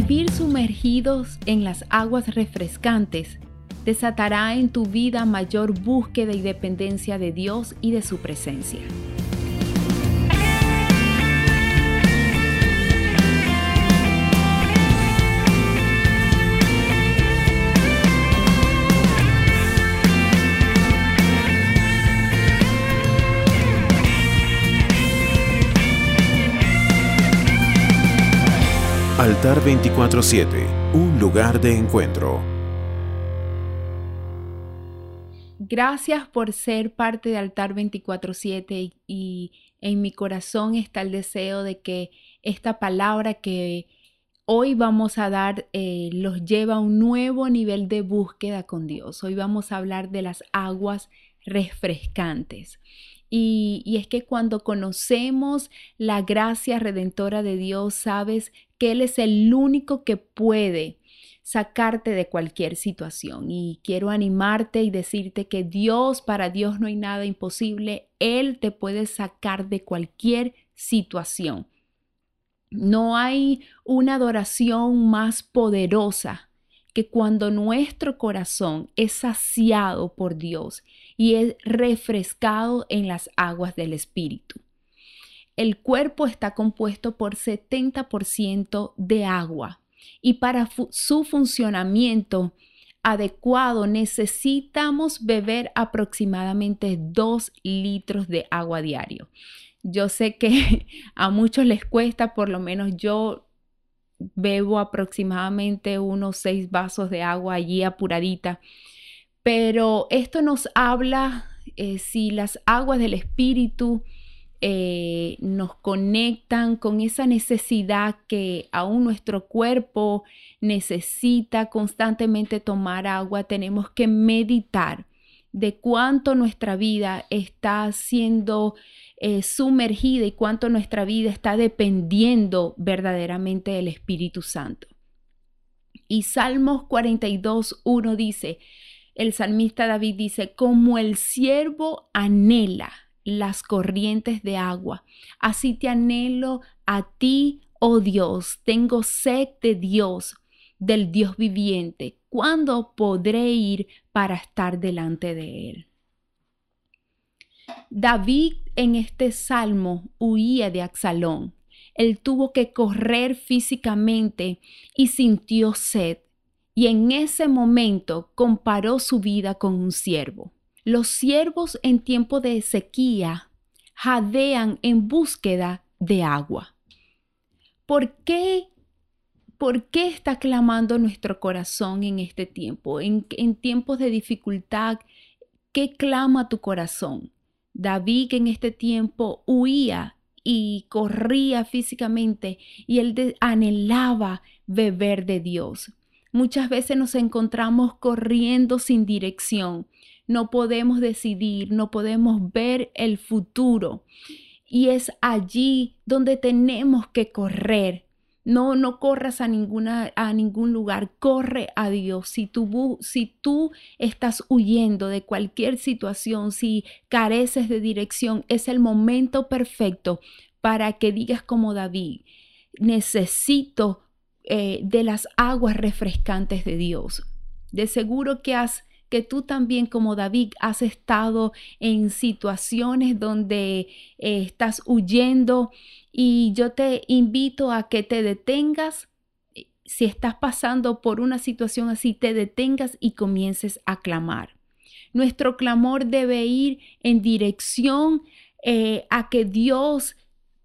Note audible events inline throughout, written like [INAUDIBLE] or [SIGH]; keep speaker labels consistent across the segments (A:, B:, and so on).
A: Vivir sumergidos en las aguas refrescantes desatará en tu vida mayor búsqueda y dependencia de Dios y de su presencia.
B: Altar 24-7, un lugar de encuentro.
A: Gracias por ser parte de Altar 24-7 y en mi corazón está el deseo de que esta palabra que hoy vamos a dar eh, los lleva a un nuevo nivel de búsqueda con Dios. Hoy vamos a hablar de las aguas refrescantes. Y, es que cuando conocemos la gracia redentora de Dios, sabes que Él es el único que puede sacarte de cualquier situación. Y quiero animarte y decirte que Dios, para Dios no hay nada imposible. Él te puede sacar de cualquier situación. No hay una adoración más poderosa que cuando nuestro corazón es saciado por Dios y es refrescado en las aguas del Espíritu. El cuerpo está compuesto por 70% de agua y para su funcionamiento adecuado necesitamos beber aproximadamente 2 litros de agua diario. Yo sé que [LAUGHS] a muchos les cuesta, por lo menos yo bebo aproximadamente unos seis vasos de agua allí apuradita. Pero esto nos habla eh, si las aguas del Espíritu eh, nos conectan con esa necesidad que aún nuestro cuerpo necesita constantemente tomar agua, tenemos que meditar de cuánto nuestra vida está siendo eh, sumergida y cuánto nuestra vida está dependiendo verdaderamente del Espíritu Santo. Y Salmos 42, 1 dice, el salmista David dice, como el siervo anhela las corrientes de agua, así te anhelo a ti, oh Dios, tengo sed de Dios, del Dios viviente. ¿Cuándo podré ir para estar delante de Él? David en este salmo huía de Axalón. Él tuvo que correr físicamente y sintió sed. Y en ese momento comparó su vida con un siervo. Los siervos en tiempo de sequía jadean en búsqueda de agua. ¿Por qué, por qué está clamando nuestro corazón en este tiempo? En, en tiempos de dificultad, ¿qué clama tu corazón? David en este tiempo huía y corría físicamente y él anhelaba beber de Dios. Muchas veces nos encontramos corriendo sin dirección. No podemos decidir, no podemos ver el futuro. Y es allí donde tenemos que correr no, no corras a, ninguna, a ningún lugar, corre a Dios. Si tú, si tú estás huyendo de cualquier situación, si careces de dirección, es el momento perfecto para que digas como David, necesito eh, de las aguas refrescantes de Dios. De seguro que has que tú también como David has estado en situaciones donde eh, estás huyendo y yo te invito a que te detengas. Si estás pasando por una situación así, te detengas y comiences a clamar. Nuestro clamor debe ir en dirección eh, a que Dios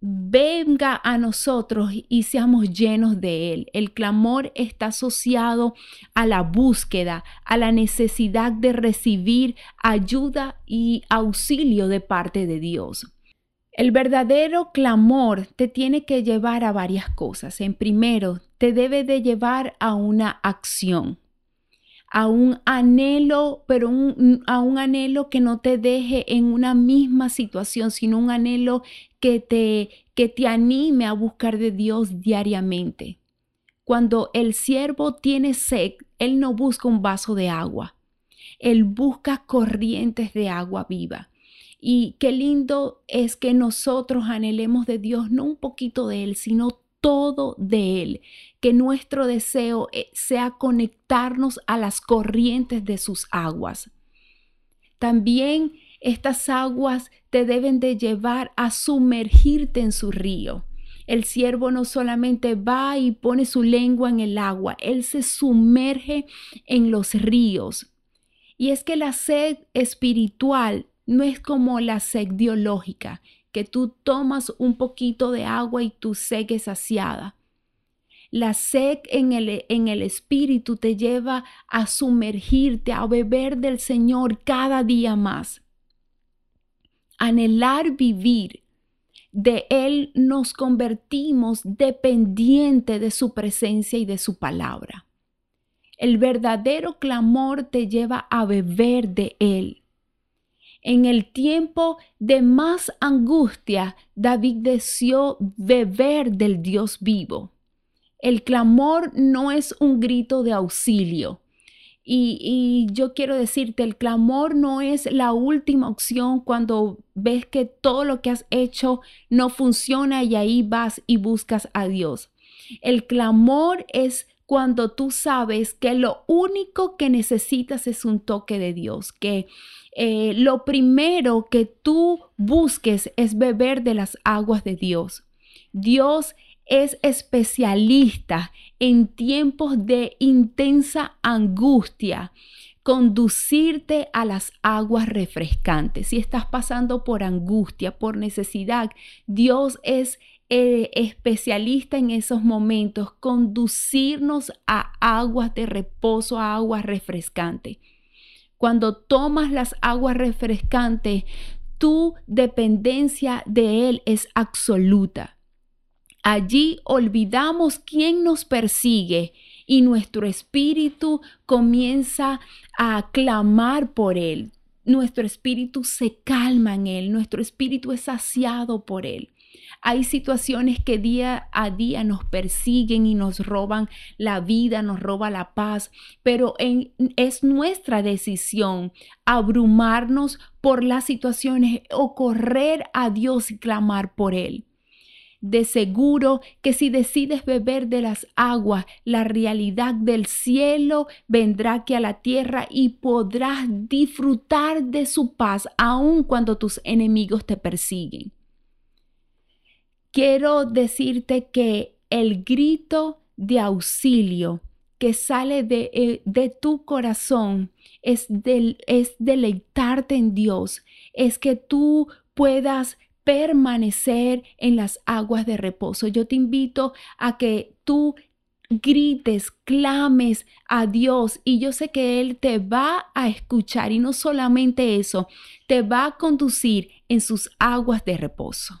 A: venga a nosotros y seamos llenos de Él. El clamor está asociado a la búsqueda, a la necesidad de recibir ayuda y auxilio de parte de Dios. El verdadero clamor te tiene que llevar a varias cosas. En primero, te debe de llevar a una acción, a un anhelo, pero a un anhelo que no te deje en una misma situación, sino un anhelo que te, que te anime a buscar de Dios diariamente. Cuando el siervo tiene sed, él no busca un vaso de agua, él busca corrientes de agua viva. Y qué lindo es que nosotros anhelemos de Dios no un poquito de Él, sino todo de Él. Que nuestro deseo eh, sea conectarnos a las corrientes de sus aguas. También estas aguas te deben de llevar a sumergirte en su río. El siervo no solamente va y pone su lengua en el agua, él se sumerge en los ríos. Y es que la sed espiritual no es como la sed biológica, que tú tomas un poquito de agua y tu sed es saciada. La sed en el, en el espíritu te lleva a sumergirte, a beber del Señor cada día más. Anhelar vivir. De Él nos convertimos dependiente de su presencia y de su palabra. El verdadero clamor te lleva a beber de Él. En el tiempo de más angustia, David deseó beber del Dios vivo. El clamor no es un grito de auxilio. Y, yo quiero decirte, el clamor no es la última opción cuando ves que todo lo que has hecho no funciona y ahí vas y buscas a Dios. El clamor es cuando tú sabes que lo único que necesitas es un toque de Dios, que eh, lo primero que tú busques es beber de las aguas de Dios. Dios es especialista en tiempos de intensa angustia, conducirte a las aguas refrescantes. Si estás pasando por angustia, por necesidad, Dios es eh, especialista en esos momentos, conducirnos a aguas de reposo, a aguas refrescantes. Cuando tomas las aguas refrescantes, tu dependencia de Él es absoluta. Allí olvidamos quién nos persigue y nuestro espíritu comienza a clamar por Él. Nuestro espíritu se calma en Él, nuestro espíritu es saciado por Él. Hay situaciones que día a día nos persiguen y nos roban la vida, nos roba la paz, pero es nuestra decisión abrumarnos por las situaciones o correr a Dios y clamar por Él. De seguro que si decides beber de las aguas, la realidad del cielo vendrá aquí a la tierra y podrás disfrutar de su paz aun cuando tus enemigos te persiguen. Quiero decirte que el grito de auxilio que sale de, eh, de tu corazón es, es deleitarte en Dios, es que tú puedas permanecer en las aguas de reposo. Yo te invito a que tú grites, clames a Dios y yo sé que Él te va a escuchar y no solamente eso, te va a conducir en sus aguas de reposo.